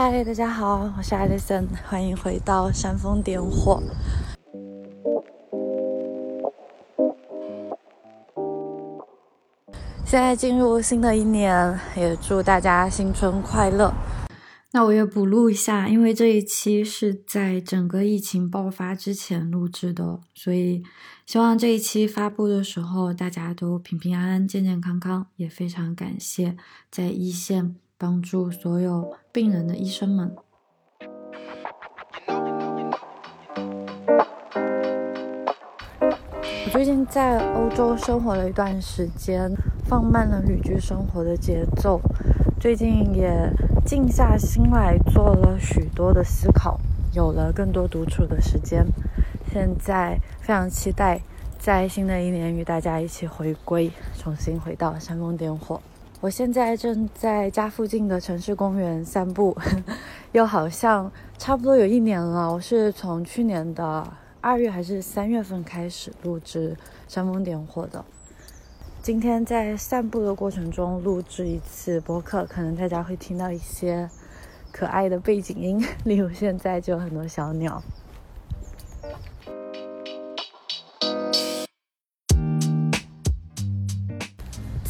嗨，大家好，我是 Alison，欢迎回到煽风点火。现在进入新的一年，也祝大家新春快乐。那我也补录一下，因为这一期是在整个疫情爆发之前录制的，所以希望这一期发布的时候大家都平平安安、健健康康。也非常感谢在一线帮助所有病人的医生们。我最近在欧洲生活了一段时间，放慢了旅居生活的节奏。最近也静下心来做了许多的思考，有了更多独处的时间。现在非常期待在新的一年与大家一起回归，重新回到煽风点火。我现在正在家附近的城市公园散步，又好像差不多有一年了。我是从去年的二月还是三月份开始录制煽风点火的。今天在散步的过程中录制一次播客，可能大家会听到一些可爱的背景音，例如现在就有很多小鸟。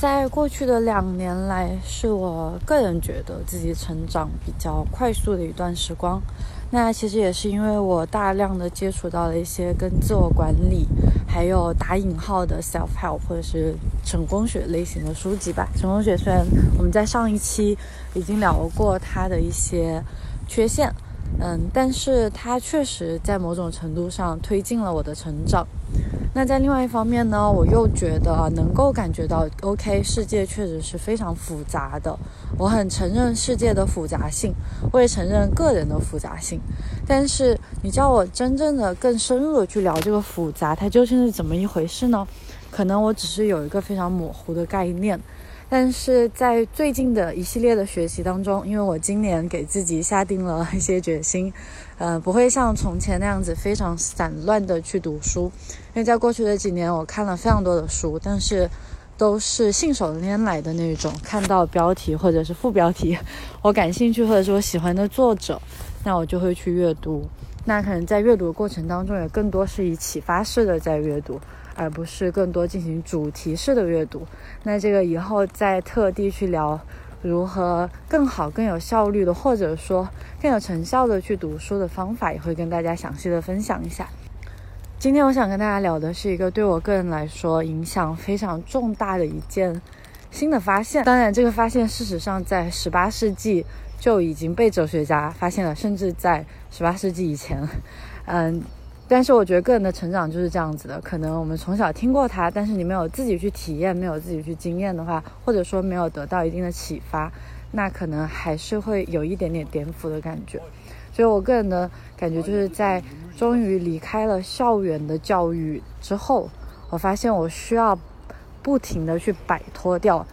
在过去的两年来，是我个人觉得自己成长比较快速的一段时光。那其实也是因为我大量的接触到了一些跟自我管理，还有打引号的 self help 或者是成功学类型的书籍吧。成功学虽然我们在上一期已经聊过它的一些缺陷，嗯，但是它确实在某种程度上推进了我的成长。那在另外一方面呢，我又觉得能够感觉到，OK，世界确实是非常复杂的。我很承认世界的复杂性，我也承认个人的复杂性。但是你叫我真正的更深入的去聊这个复杂，它究竟是怎么一回事呢？可能我只是有一个非常模糊的概念。但是在最近的一系列的学习当中，因为我今年给自己下定了一些决心，呃，不会像从前那样子非常散乱的去读书。因为在过去的几年，我看了非常多的书，但是都是信手拈来的那种，看到标题或者是副标题，我感兴趣或者是我喜欢的作者，那我就会去阅读。那可能在阅读的过程当中，也更多是以启发式的在阅读。而不是更多进行主题式的阅读。那这个以后再特地去聊如何更好、更有效率的，或者说更有成效的去读书的方法，也会跟大家详细的分享一下。今天我想跟大家聊的是一个对我个人来说影响非常重大的一件新的发现。当然，这个发现事实上在十八世纪就已经被哲学家发现了，甚至在十八世纪以前，嗯。但是我觉得个人的成长就是这样子的，可能我们从小听过它，但是你没有自己去体验，没有自己去经验的话，或者说没有得到一定的启发，那可能还是会有一点点颠覆的感觉。所以我个人的感觉就是在终于离开了校园的教育之后，我发现我需要不停的去摆脱掉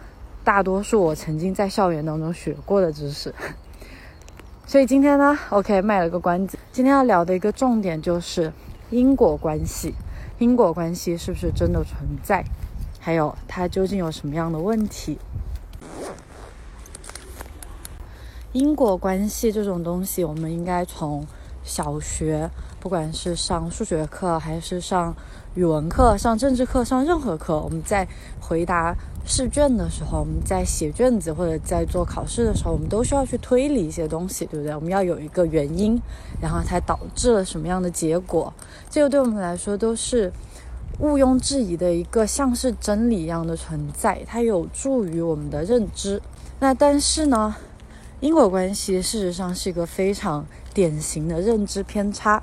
大多数我曾经在校园当中学过的知识。所以今天呢，OK，卖了个关子，今天要聊的一个重点就是。因果关系，因果关系是不是真的存在？还有它究竟有什么样的问题？因果关系这种东西，我们应该从小学，不管是上数学课，还是上语文课、上政治课、上任何课，我们在回答。试卷的时候，我们在写卷子或者在做考试的时候，我们都需要去推理一些东西，对不对？我们要有一个原因，然后才导致了什么样的结果。这个对我们来说都是毋庸置疑的一个像是真理一样的存在，它有助于我们的认知。那但是呢，因果关系事实上是一个非常典型的认知偏差。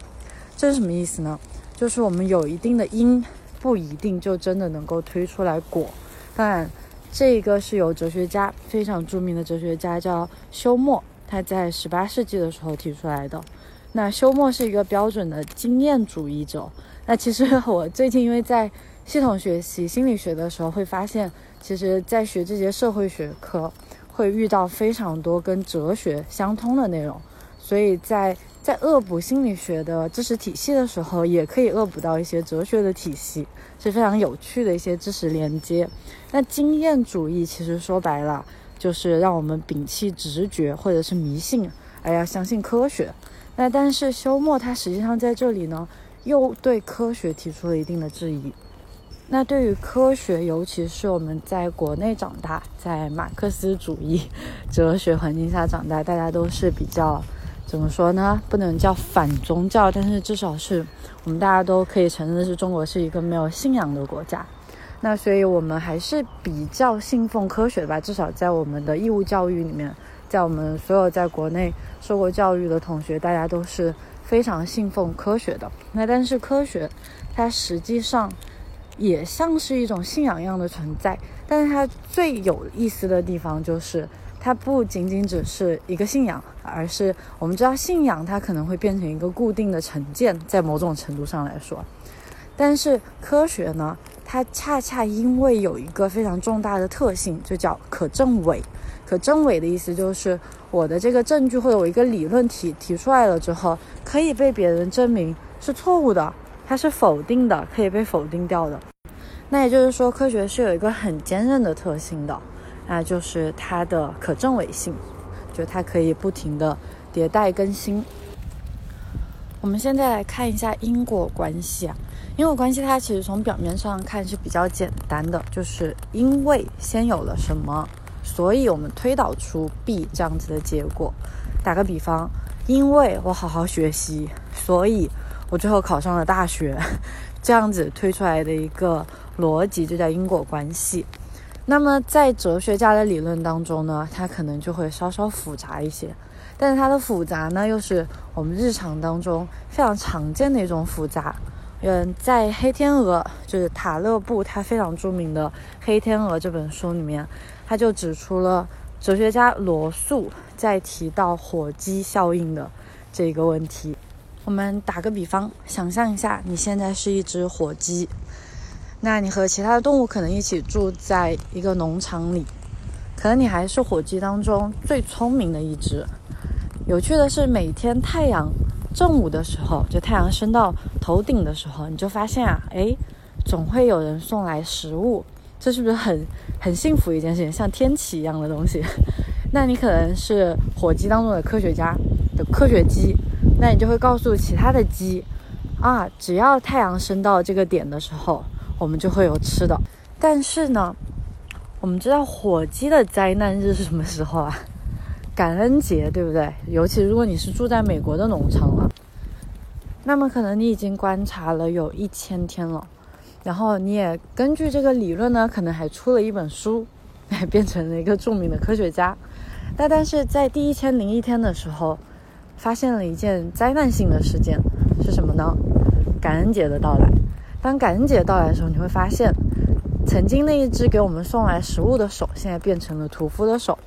这是什么意思呢？就是我们有一定的因，不一定就真的能够推出来果。当然，这一个是由哲学家非常著名的哲学家叫休谟，他在十八世纪的时候提出来的。那休谟是一个标准的经验主义者。那其实 我最近因为在系统学习心理学的时候，会发现，其实在学这些社会学科，会遇到非常多跟哲学相通的内容，所以在。在恶补心理学的知识体系的时候，也可以恶补到一些哲学的体系，是非常有趣的一些知识连接。那经验主义其实说白了，就是让我们摒弃直觉或者是迷信，而要相信科学。那但是休谟他实际上在这里呢，又对科学提出了一定的质疑。那对于科学，尤其是我们在国内长大，在马克思主义 哲学环境下长大，大家都是比较怎么说呢？不能叫反宗教，但是至少是我们大家都可以承认的是，中国是一个没有信仰的国家。那所以我们还是比较信奉科学吧，至少在我们的义务教育里面，在我们所有在国内受过教育的同学，大家都是非常信奉科学的。那但是科学，它实际上也像是一种信仰一样的存在，但是它最有意思的地方就是，它不仅仅只是一个信仰，而是我们知道信仰它可能会变成一个固定的成见，在某种程度上来说，但是科学呢？它恰恰因为有一个非常重大的特性，就叫可证伪。可证伪的意思就是我的这个证据或者我一个理论提提出来了之后，可以被别人证明是错误的，它是否定的，可以被否定掉的。那也就是说，科学是有一个很坚韧的特性的，那就是它的可证伪性，就它可以不停的迭代更新。我们现在来看一下因果关系啊。因果关系它其实从表面上看是比较简单的，就是因为先有了什么，所以我们推导出 B 这样子的结果。打个比方，因为我好好学习，所以我最后考上了大学，这样子推出来的一个逻辑就叫因果关系。那么在哲学家的理论当中呢，它可能就会稍稍复杂一些，但是它的复杂呢，又是我们日常当中非常常见的一种复杂。嗯，在《黑天鹅》就是塔勒布他非常著名的《黑天鹅》这本书里面，他就指出了哲学家罗素在提到火鸡效应的这个问题。我们打个比方，想象一下，你现在是一只火鸡，那你和其他的动物可能一起住在一个农场里，可能你还是火鸡当中最聪明的一只。有趣的是，每天太阳。正午的时候，就太阳升到头顶的时候，你就发现啊，哎，总会有人送来食物，这是不是很很幸福一件事情，像天启一样的东西？那你可能是火鸡当中的科学家的科学鸡，那你就会告诉其他的鸡，啊，只要太阳升到这个点的时候，我们就会有吃的。但是呢，我们知道火鸡的灾难日是什么时候啊？感恩节对不对？尤其如果你是住在美国的农场了，那么可能你已经观察了有一千天了，然后你也根据这个理论呢，可能还出了一本书，还 变成了一个著名的科学家。那但是在第一千零一天的时候，发现了一件灾难性的事件是什么呢？感恩节的到来。当感恩节到来的时候，你会发现，曾经那一只给我们送来食物的手，现在变成了屠夫的手。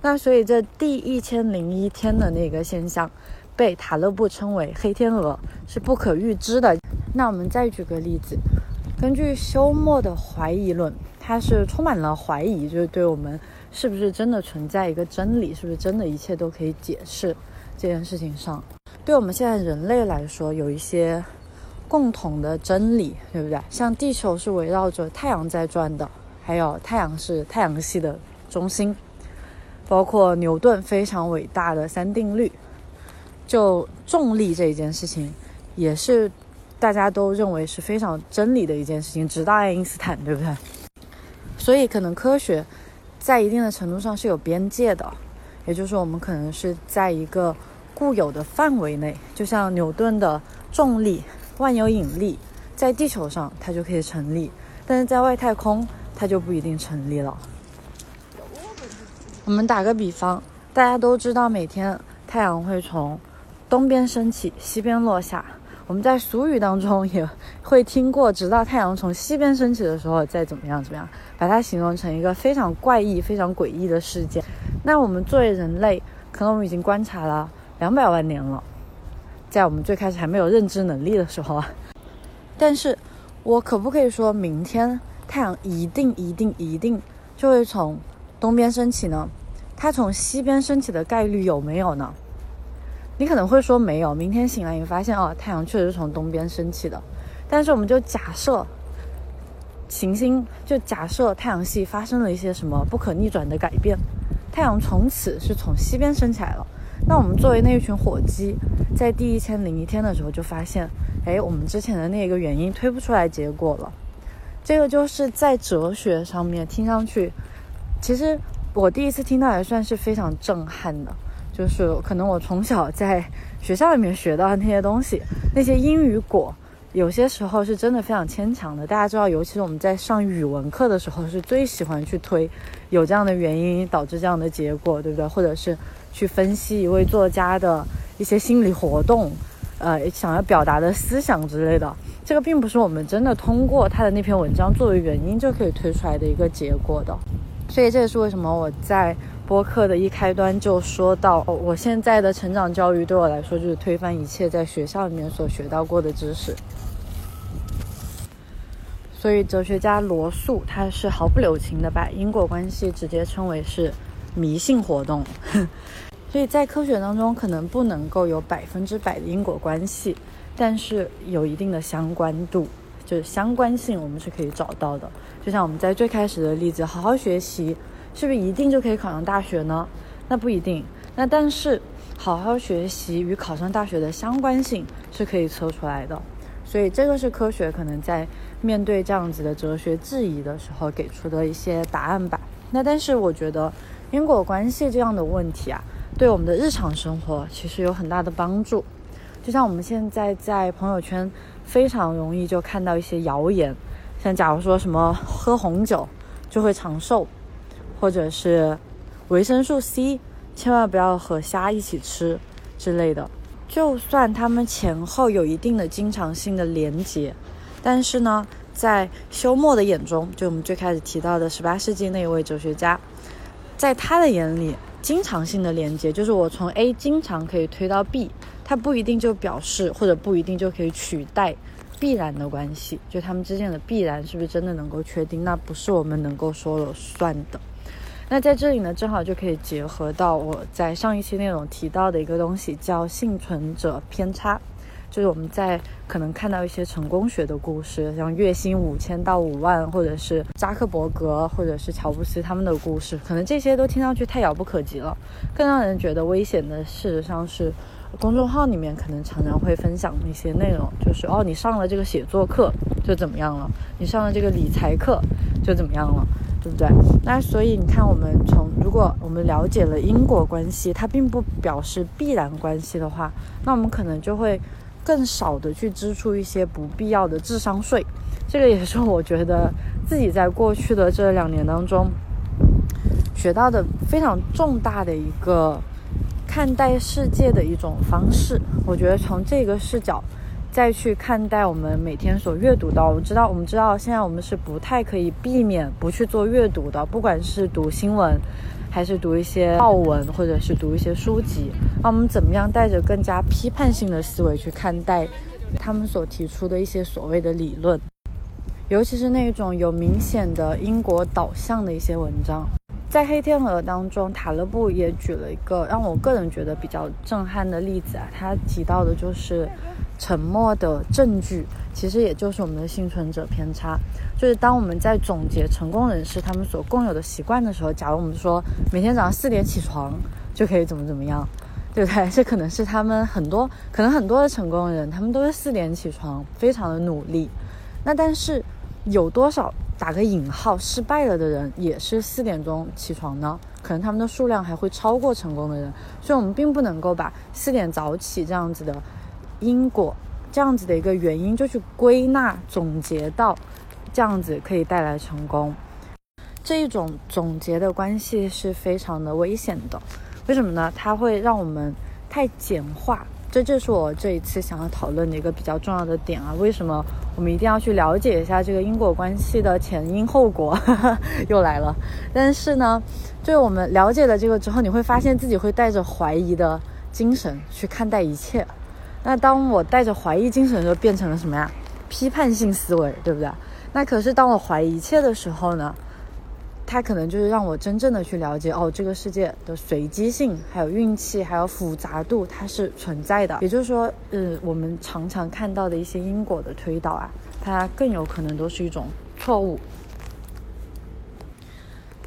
那所以这第一千零一天的那个现象，被塔勒布称为黑天鹅，是不可预知的。那我们再举个例子，根据休谟的怀疑论，它是充满了怀疑，就是对我们是不是真的存在一个真理，是不是真的一切都可以解释这件事情上，对我们现在人类来说，有一些共同的真理，对不对？像地球是围绕着太阳在转的，还有太阳是太阳系的中心。包括牛顿非常伟大的三定律，就重力这一件事情，也是大家都认为是非常真理的一件事情，直到爱因斯坦，对不对？所以可能科学在一定的程度上是有边界的，也就是说，我们可能是在一个固有的范围内，就像牛顿的重力、万有引力，在地球上它就可以成立，但是在外太空它就不一定成立了。我们打个比方，大家都知道每天太阳会从东边升起，西边落下。我们在俗语当中也会听过，直到太阳从西边升起的时候再怎么样怎么样，把它形容成一个非常怪异、非常诡异的事件。那我们作为人类，可能我们已经观察了两百万年了，在我们最开始还没有认知能力的时候啊。但是，我可不可以说明天太阳一定、一定、一定就会从？东边升起呢，它从西边升起的概率有没有呢？你可能会说没有。明天醒来你发现哦，太阳确实从东边升起的，但是我们就假设行星，就假设太阳系发生了一些什么不可逆转的改变，太阳从此是从西边升起来了。那我们作为那一群火鸡，在第一千零一天的时候就发现，哎，我们之前的那个原因推不出来结果了。这个就是在哲学上面听上去，其实我第一次听到也算是非常震撼的。就是可能我从小在学校里面学到的那些东西，那些因与果，有些时候是真的非常牵强的。大家知道，尤其是我们在上语文课的时候，是最喜欢去推有这样的原因导致这样的结果，对不对？或者是去分析一位作家的一些心理活动，呃，想要表达的思想之类的。这个并不是我们真的通过他的那篇文章作为原因就可以推出来的一个结果的。所以这也是为什么我在。播客的一开端就说到，我现在的成长教育对我来说就是推翻一切在学校里面所学到过的知识。所以哲学家罗素他是毫不留情的把因果关系直接称为是迷信活动。所以在科学当中可能不能够有百分之百的因果关系，但是有一定的相关度，就是相关性我们是可以找到的。就像我们在最开始的例子，好好学习。是不是一定就可以考上大学呢？那不一定。那但是，好好学习与考上大学的相关性是可以测出来的。所以这个是科学可能在面对这样子的哲学质疑的时候给出的一些答案吧。那但是我觉得因果关系这样的问题啊，对我们的日常生活其实有很大的帮助。就像我们现在在朋友圈非常容易就看到一些谣言，像假如说什么喝红酒就会长寿。或者是维生素 C，千万不要和虾一起吃之类的。就算他们前后有一定的经常性的连接，但是呢，在休谟的眼中，就我们最开始提到的十八世纪那一位哲学家，在他的眼里，经常性的连接就是我从 A 经常可以推到 B，它不一定就表示或者不一定就可以取代必然的关系。就他们之间的必然是不是真的能够确定？那不是我们能够说了算的。那在这里呢，正好就可以结合到我在上一期内容提到的一个东西，叫幸存者偏差。就是我们在可能看到一些成功学的故事，像月薪五千到五万，或者是扎克伯格，或者是乔布斯他们的故事，可能这些都听上去太遥不可及了。更让人觉得危险的，事实上是公众号里面可能常常会分享一些内容，就是哦，你上了这个写作课就怎么样了，你上了这个理财课就怎么样了。对不对？那所以你看，我们从如果我们了解了因果关系，它并不表示必然关系的话，那我们可能就会更少的去支出一些不必要的智商税。这个也是我觉得自己在过去的这两年当中学到的非常重大的一个看待世界的一种方式。我觉得从这个视角。再去看待我们每天所阅读到，我们知道，我们知道，现在我们是不太可以避免不去做阅读的，不管是读新闻，还是读一些报文，或者是读一些书籍。那我们怎么样带着更加批判性的思维去看待他们所提出的一些所谓的理论，尤其是那种有明显的英国导向的一些文章。在《黑天鹅》当中，塔勒布也举了一个让我个人觉得比较震撼的例子啊，他提到的就是。沉默的证据，其实也就是我们的幸存者偏差。就是当我们在总结成功人士他们所共有的习惯的时候，假如我们说每天早上四点起床就可以怎么怎么样，对不对？这可能是他们很多，可能很多的成功人，他们都是四点起床，非常的努力。那但是有多少打个引号失败了的人也是四点钟起床呢？可能他们的数量还会超过成功的人。所以，我们并不能够把四点早起这样子的。因果这样子的一个原因，就去归纳总结到这样子可以带来成功，这一种总结的关系是非常的危险的。为什么呢？它会让我们太简化，这就是我这一次想要讨论的一个比较重要的点啊。为什么我们一定要去了解一下这个因果关系的前因后果？又来了。但是呢，就我们了解了这个之后，你会发现自己会带着怀疑的精神去看待一切。那当我带着怀疑精神，就变成了什么呀？批判性思维，对不对？那可是当我怀疑一切的时候呢？它可能就是让我真正的去了解哦，这个世界的随机性、还有运气、还有复杂度，它是存在的。也就是说，嗯，我们常常看到的一些因果的推导啊，它更有可能都是一种错误。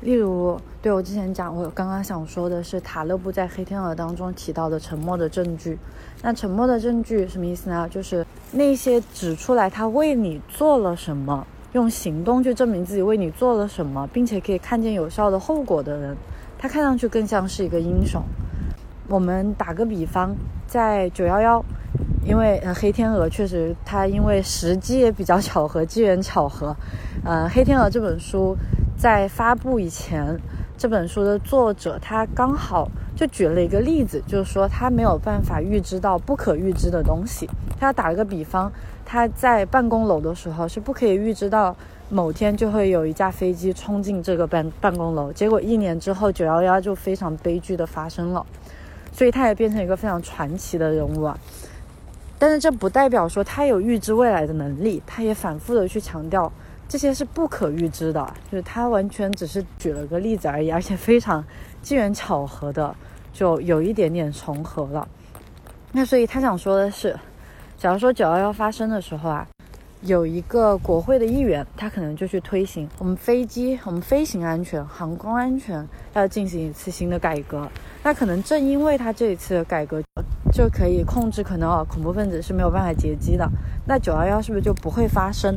例如，对我之前讲，我刚刚想说的是塔勒布在《黑天鹅》当中提到的沉默的证据。那沉默的证据什么意思呢？就是那些指出来他为你做了什么，用行动去证明自己为你做了什么，并且可以看见有效的后果的人，他看上去更像是一个英雄。我们打个比方，在九幺幺，因为呃黑天鹅确实它因为时机也比较巧合，机缘巧合，呃黑天鹅这本书。在发布以前，这本书的作者他刚好就举了一个例子，就是说他没有办法预知到不可预知的东西。他打了个比方，他在办公楼的时候是不可以预知到某天就会有一架飞机冲进这个办办公楼，结果一年之后九幺幺就非常悲剧的发生了，所以他也变成一个非常传奇的人物啊。但是这不代表说他有预知未来的能力，他也反复的去强调。这些是不可预知的，就是他完全只是举了个例子而已，而且非常机缘巧合的，就有一点点重合了。那所以他想说的是，假如说九幺幺发生的时候啊，有一个国会的议员，他可能就去推行我们飞机、我们飞行安全、航空安全要进行一次新的改革。那可能正因为他这一次的改革，就可以控制可能哦恐怖分子是没有办法劫机的，那九幺幺是不是就不会发生？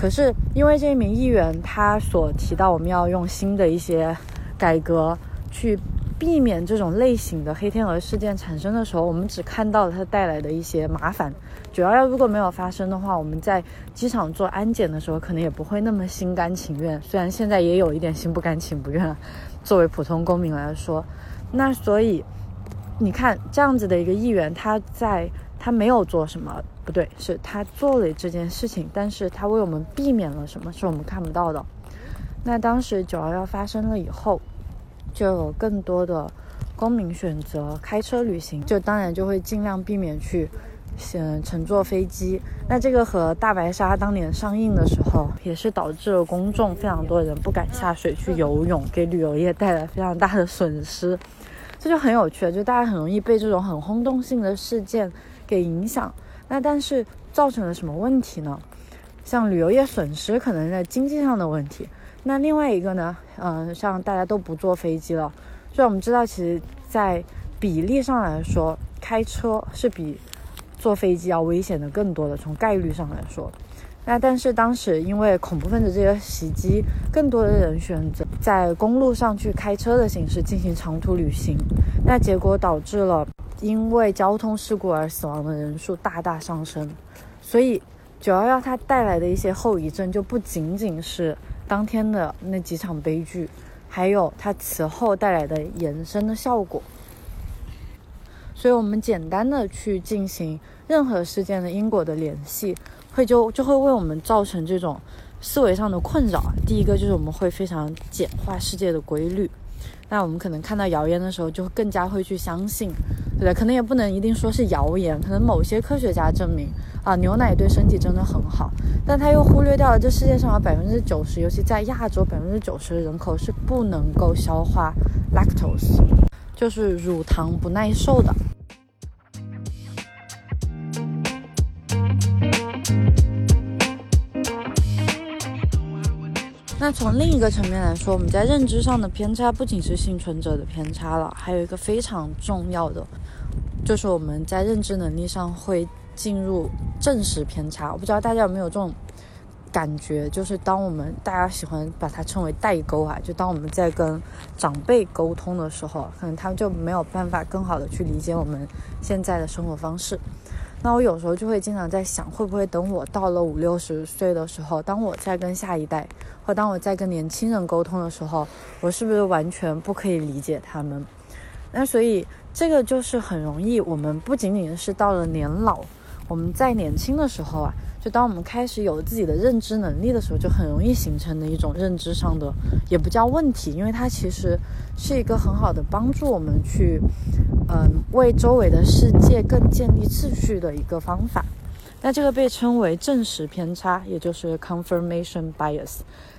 可是，因为这一名议员他所提到，我们要用新的一些改革去避免这种类型的黑天鹅事件产生的时候，我们只看到了它带来的一些麻烦。九幺幺如果没有发生的话，我们在机场做安检的时候，可能也不会那么心甘情愿。虽然现在也有一点心不甘情不愿，作为普通公民来说，那所以你看这样子的一个议员，他在他没有做什么。不对，是他做了这件事情，但是他为我们避免了什么是我们看不到的。那当时九幺幺发生了以后，就有更多的公民选择开车旅行，就当然就会尽量避免去先乘坐飞机。那这个和大白鲨当年上映的时候，也是导致了公众非常多人不敢下水去游泳，给旅游业带来非常大的损失。这就很有趣，就大家很容易被这种很轰动性的事件给影响。那但是造成了什么问题呢？像旅游业损失可能在经济上的问题。那另外一个呢？嗯，像大家都不坐飞机了，所以我们知道，其实，在比例上来说，开车是比坐飞机要危险的更多的。从概率上来说，那但是当时因为恐怖分子这个袭击，更多的人选择在公路上去开车的形式进行长途旅行，那结果导致了。因为交通事故而死亡的人数大大上升，所以九幺幺它带来的一些后遗症就不仅仅是当天的那几场悲剧，还有它此后带来的延伸的效果。所以，我们简单的去进行任何事件的因果的联系，会就就会为我们造成这种思维上的困扰。第一个就是我们会非常简化世界的规律。那我们可能看到谣言的时候，就更加会去相信，对吧？可能也不能一定说是谣言，可能某些科学家证明啊，牛奶对身体真的很好，但他又忽略掉了这世界上有百分之九十，尤其在亚洲，百分之九十的人口是不能够消化 lactose，就是乳糖不耐受的。从另一个层面来说，我们在认知上的偏差不仅是幸存者的偏差了，还有一个非常重要的，就是我们在认知能力上会进入证实偏差。我不知道大家有没有这种感觉，就是当我们大家喜欢把它称为代沟啊，就当我们在跟长辈沟通的时候，可能他们就没有办法更好的去理解我们现在的生活方式。那我有时候就会经常在想，会不会等我到了五六十岁的时候，当我再跟下一代，或当我再跟年轻人沟通的时候，我是不是完全不可以理解他们？那所以这个就是很容易，我们不仅仅是到了年老，我们在年轻的时候啊。就当我们开始有自己的认知能力的时候，就很容易形成的一种认知上的，也不叫问题，因为它其实是一个很好的帮助我们去，嗯，为周围的世界更建立秩序的一个方法。那这个被称为证实偏差，也就是 confirmation bias，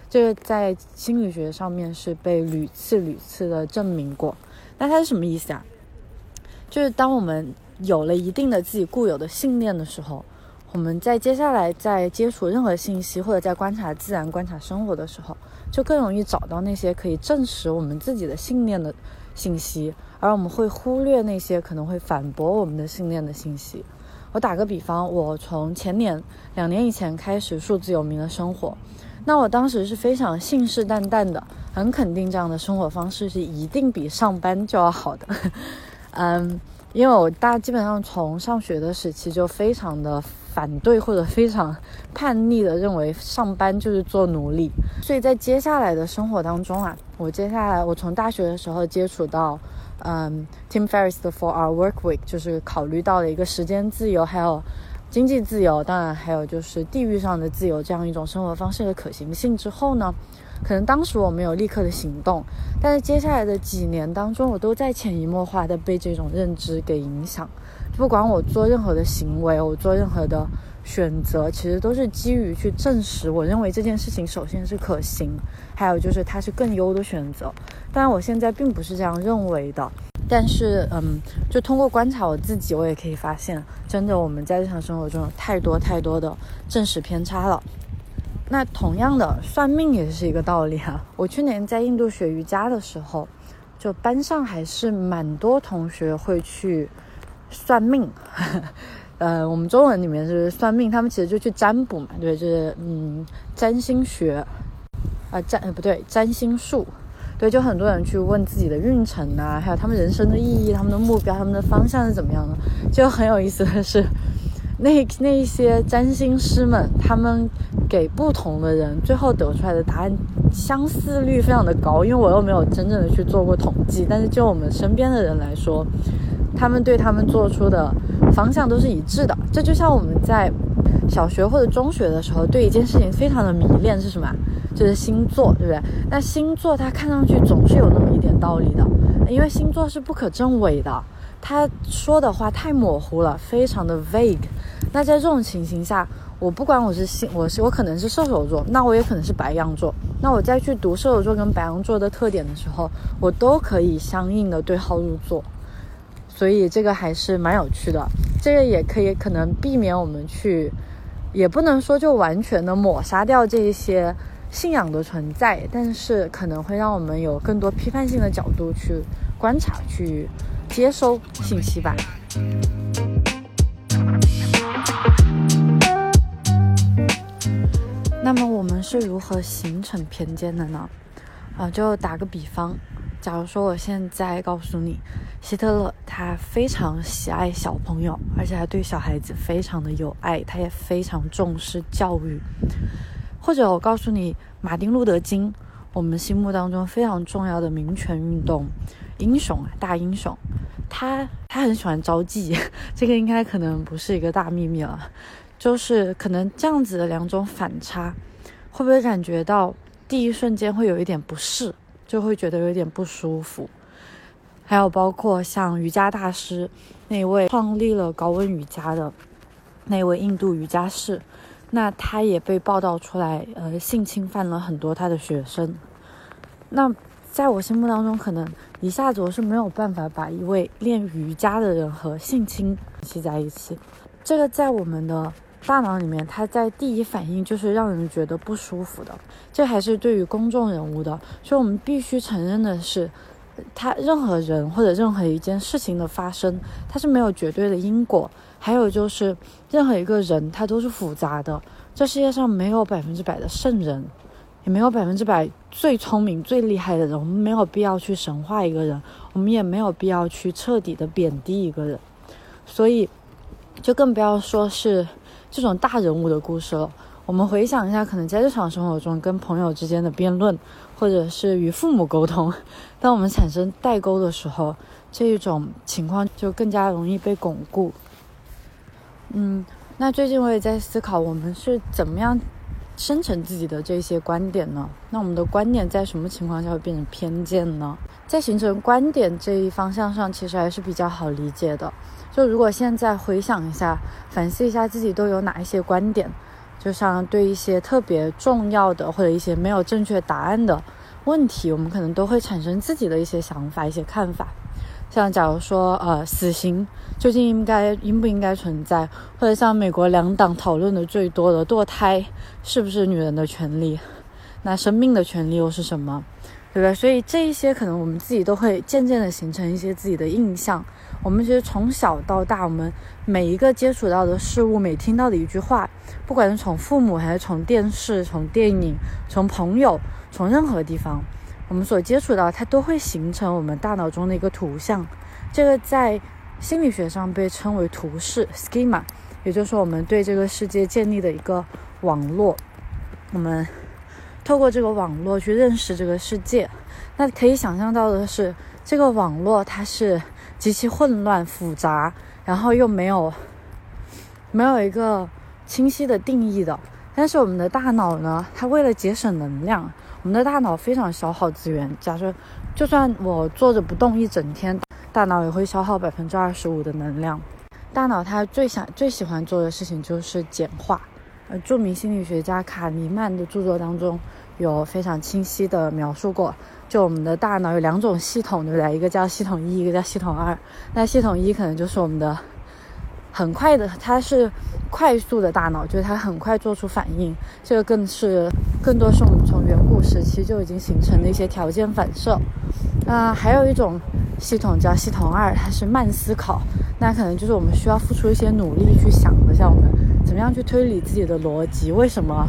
这个在心理学上面是被屡次屡次的证明过。那它是什么意思啊？就是当我们有了一定的自己固有的信念的时候。我们在接下来在接触任何信息或者在观察自然、观察生活的时候，就更容易找到那些可以证实我们自己的信念的信息，而我们会忽略那些可能会反驳我们的信念的信息。我打个比方，我从前年两年以前开始数字游民的生活，那我当时是非常信誓旦旦的，很肯定这样的生活方式是一定比上班就要好的。嗯，因为我大基本上从上学的时期就非常的反对或者非常叛逆的认为上班就是做奴隶，所以在接下来的生活当中啊，我接下来我从大学的时候接触到。嗯，Tim Ferriss 的 For Our Work Week 就是考虑到了一个时间自由，还有经济自由，当然还有就是地域上的自由这样一种生活方式的可行性之后呢，可能当时我没有立刻的行动，但是接下来的几年当中，我都在潜移默化的被这种认知给影响。不管我做任何的行为，我做任何的选择，其实都是基于去证实我认为这件事情首先是可行，还有就是它是更优的选择。当然，我现在并不是这样认为的。但是，嗯，就通过观察我自己，我也可以发现，真的我们在日常生活中有太多太多的正实偏差了。那同样的，算命也是一个道理啊。我去年在印度学瑜伽的时候，就班上还是蛮多同学会去算命。呃，我们中文里面是算命，他们其实就去占卜嘛，对，就是嗯，占星学，啊，占呃不对，占星术。对，就很多人去问自己的运程啊，还有他们人生的意义、他们的目标、他们的方向是怎么样的。就很有意思的是，那那一些占星师们，他们给不同的人最后得出来的答案相似率非常的高。因为我又没有真正的去做过统计，但是就我们身边的人来说，他们对他们做出的方向都是一致的。这就像我们在小学或者中学的时候，对一件事情非常的迷恋是什么？就是星座，对不对？那星座它看上去总是有那么一点道理的，因为星座是不可证伪的，他说的话太模糊了，非常的 vague。那在这种情形下，我不管我是星，我是我可能是射手座，那我也可能是白羊座。那我再去读射手座跟白羊座的特点的时候，我都可以相应的对号入座。所以这个还是蛮有趣的，这个也可以可能避免我们去，也不能说就完全的抹杀掉这一些。信仰的存在，但是可能会让我们有更多批判性的角度去观察、去接收信息吧。那么我们是如何形成偏见的呢？啊，就打个比方，假如说我现在告诉你，希特勒他非常喜爱小朋友，而且还对小孩子非常的有爱，他也非常重视教育。或者我告诉你，马丁路德金，我们心目当中非常重要的民权运动英雄啊，大英雄，他他很喜欢招妓，这个应该可能不是一个大秘密了，就是可能这样子的两种反差，会不会感觉到第一瞬间会有一点不适，就会觉得有点不舒服？还有包括像瑜伽大师那位创立了高温瑜伽的那位印度瑜伽士。那他也被报道出来，呃，性侵犯了很多他的学生。那在我心目当中，可能一下子我是没有办法把一位练瑜伽的人和性侵系在一起。这个在我们的大脑里面，它在第一反应就是让人觉得不舒服的。这还是对于公众人物的，所以我们必须承认的是，他任何人或者任何一件事情的发生，它是没有绝对的因果。还有就是，任何一个人他都是复杂的。这世界上没有百分之百的圣人，也没有百分之百最聪明、最厉害的人。我们没有必要去神化一个人，我们也没有必要去彻底的贬低一个人。所以，就更不要说是这种大人物的故事了。我们回想一下，可能在日常生活中跟朋友之间的辩论，或者是与父母沟通，当我们产生代沟的时候，这一种情况就更加容易被巩固。嗯，那最近我也在思考，我们是怎么样生成自己的这些观点呢？那我们的观点在什么情况下会变成偏见呢？在形成观点这一方向上，其实还是比较好理解的。就如果现在回想一下，反思一下自己都有哪一些观点，就像对一些特别重要的或者一些没有正确答案的问题，我们可能都会产生自己的一些想法、一些看法。像假如说呃死刑究竟应该应不应该存在，或者像美国两党讨论的最多的堕胎是不是女人的权利，那生命的权利又是什么？对不对？所以这一些可能我们自己都会渐渐的形成一些自己的印象。我们其实从小到大，我们每一个接触到的事物，每听到的一句话，不管是从父母还是从电视、从电影、从朋友、从任何地方，我们所接触到，它都会形成我们大脑中的一个图像。这个在心理学上被称为图式 （schema），也就是说，我们对这个世界建立的一个网络。我们。透过这个网络去认识这个世界，那可以想象到的是，这个网络它是极其混乱复杂，然后又没有没有一个清晰的定义的。但是我们的大脑呢，它为了节省能量，我们的大脑非常消耗资源。假设就算我坐着不动一整天，大脑也会消耗百分之二十五的能量。大脑它最想最喜欢做的事情就是简化。呃著名心理学家卡尼曼的著作当中有非常清晰的描述过，就我们的大脑有两种系统，对不对？一个叫系统一，一个叫系统二。那系统一可能就是我们的很快的，它是快速的大脑，就是它很快做出反应。这个更是更多是我们从远古时期就已经形成的一些条件反射。那还有一种系统叫系统二，它是慢思考，那可能就是我们需要付出一些努力去想的，像我们。怎么样去推理自己的逻辑？为什么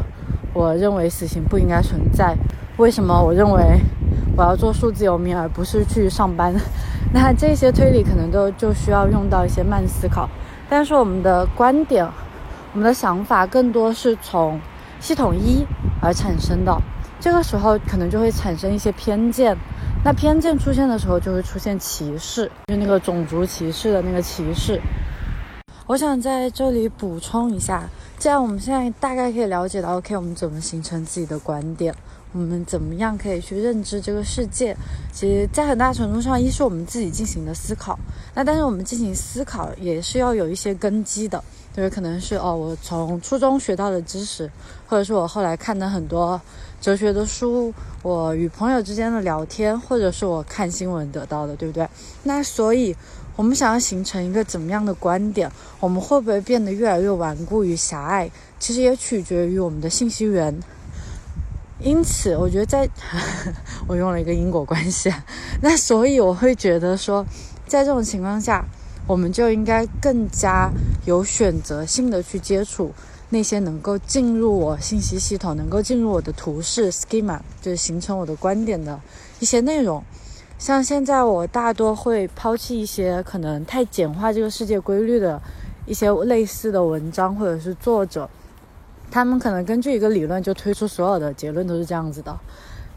我认为死刑不应该存在？为什么我认为我要做数字游民而不是去上班？那这些推理可能都就需要用到一些慢思考。但是我们的观点、我们的想法更多是从系统一而产生的。这个时候可能就会产生一些偏见。那偏见出现的时候，就会出现歧视，就那个种族歧视的那个歧视。我想在这里补充一下，这样我们现在大概可以了解到，OK，我们怎么形成自己的观点，我们怎么样可以去认知这个世界？其实，在很大程度上，一是我们自己进行的思考，那但是我们进行思考也是要有一些根基的，就是可能是哦，我从初中学到的知识，或者是我后来看的很多哲学的书，我与朋友之间的聊天，或者是我看新闻得到的，对不对？那所以。我们想要形成一个怎么样的观点，我们会不会变得越来越顽固与狭隘？其实也取决于我们的信息源。因此，我觉得在 我用了一个因果关系，那所以我会觉得说，在这种情况下，我们就应该更加有选择性的去接触那些能够进入我信息系统、能够进入我的图示 schema，就是形成我的观点的一些内容。像现在，我大多会抛弃一些可能太简化这个世界规律的一些类似的文章，或者是作者，他们可能根据一个理论就推出所有的结论都是这样子的。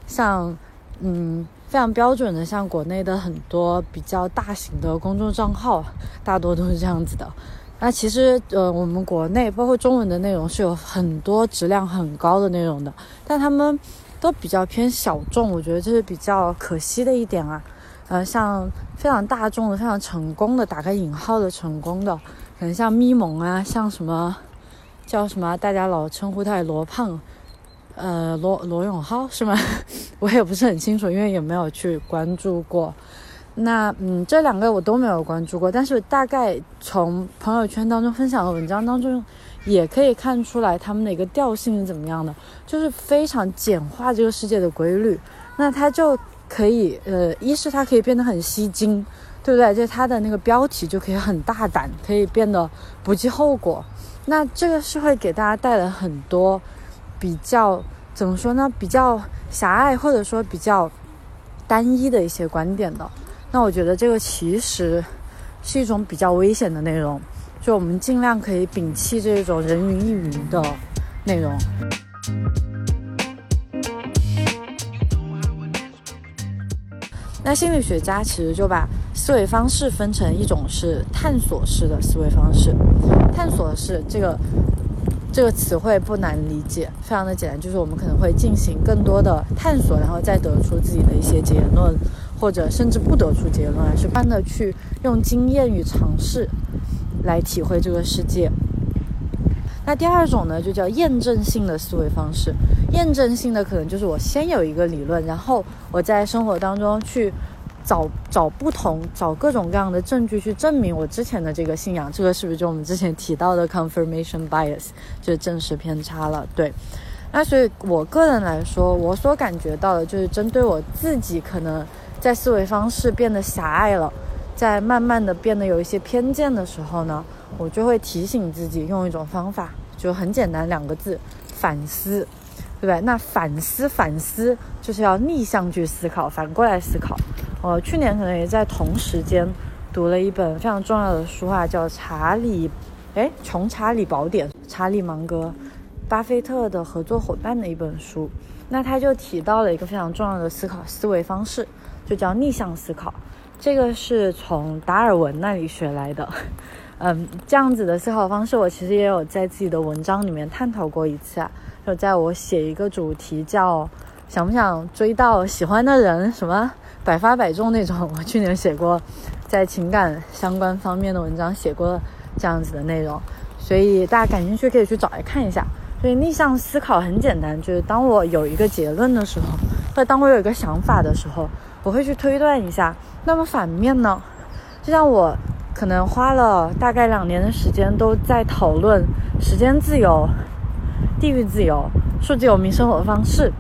像，嗯，非常标准的，像国内的很多比较大型的公众账号，大多都是这样子的。那其实，呃，我们国内包括中文的内容是有很多质量很高的内容的，但他们。都比较偏小众，我觉得这是比较可惜的一点啊。呃，像非常大众的、非常成功的（打开引号的成功的），可能像咪蒙啊，像什么叫什么，大家老称呼他罗胖，呃，罗罗永浩是吗？我也不是很清楚，因为也没有去关注过。那嗯，这两个我都没有关注过，但是大概从朋友圈当中分享的文章当中。也可以看出来他们的一个调性是怎么样的，就是非常简化这个世界的规律，那它就可以，呃，一是它可以变得很吸睛，对不对？就它的那个标题就可以很大胆，可以变得不计后果。那这个是会给大家带来很多比较怎么说呢？比较狭隘或者说比较单一的一些观点的。那我觉得这个其实是一种比较危险的内容。就我们尽量可以摒弃这种人云亦云的内容。那心理学家其实就把思维方式分成一种是探索式的思维方式。探索式这个这个词汇不难理解，非常的简单，就是我们可能会进行更多的探索，然后再得出自己的一些结论，或者甚至不得出结论，而是不断的去用经验与尝试。来体会这个世界。那第二种呢，就叫验证性的思维方式。验证性的可能就是我先有一个理论，然后我在生活当中去找找不同，找各种各样的证据去证明我之前的这个信仰。这个是不是就我们之前提到的 confirmation bias，就是证实偏差了？对。那所以我个人来说，我所感觉到的就是针对我自己可能在思维方式变得狭隘了，在慢慢的变得有一些偏见的时候呢，我就会提醒自己用一种方法，就很简单两个字：反思。对不对？那反思反思就是要逆向去思考，反过来思考。我去年可能也在同时间读了一本非常重要的书啊，叫《查理》，哎，《穷查理宝典》，查理芒格，巴菲特的合作伙伴的一本书。那他就提到了一个非常重要的思考思维方式，就叫逆向思考。这个是从达尔文那里学来的。嗯，这样子的思考方式，我其实也有在自己的文章里面探讨过一次啊。就在我写一个主题叫“想不想追到喜欢的人”什么百发百中那种，我去年写过，在情感相关方面的文章写过这样子的内容，所以大家感兴趣可以去找来看一下。所以逆向思考很简单，就是当我有一个结论的时候，或者当我有一个想法的时候，我会去推断一下。那么反面呢？就像我可能花了大概两年的时间都在讨论时间自由。地域自由、数字游民生活方式，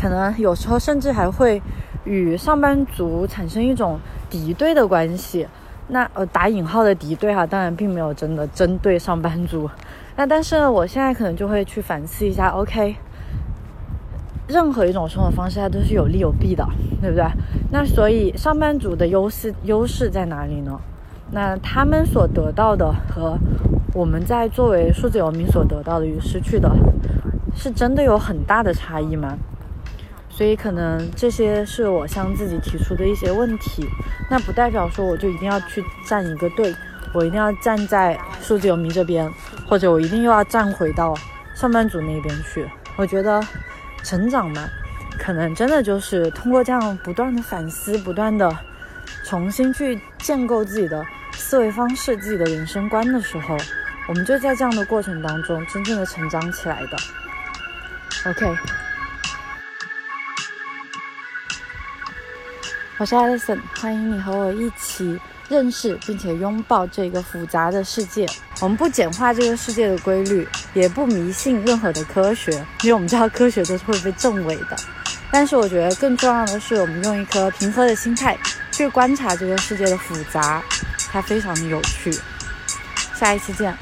可能有时候甚至还会与上班族产生一种敌对的关系。那呃，打引号的敌对哈，当然并没有真的针对上班族。那但是呢，我现在可能就会去反思一下，OK，任何一种生活方式它都是有利有弊的，对不对？那所以上班族的优势优势在哪里呢？那他们所得到的和我们在作为数字游民所得到的与失去的，是真的有很大的差异吗？所以可能这些是我向自己提出的一些问题。那不代表说我就一定要去站一个队，我一定要站在数字游民这边，或者我一定又要站回到上班族那边去。我觉得成长嘛，可能真的就是通过这样不断的反思，不断的重新去建构自己的。思维方式、自己的人生观的时候，我们就在这样的过程当中真正的成长起来的。OK，我是 Alison，欢迎你和我一起认识并且拥抱这个复杂的世界。我们不简化这个世界的规律，也不迷信任何的科学，因为我们知道科学都是会被证伪的。但是我觉得更重要的是，我们用一颗平和的心态去观察这个世界的复杂。它非常的有趣，下一期见。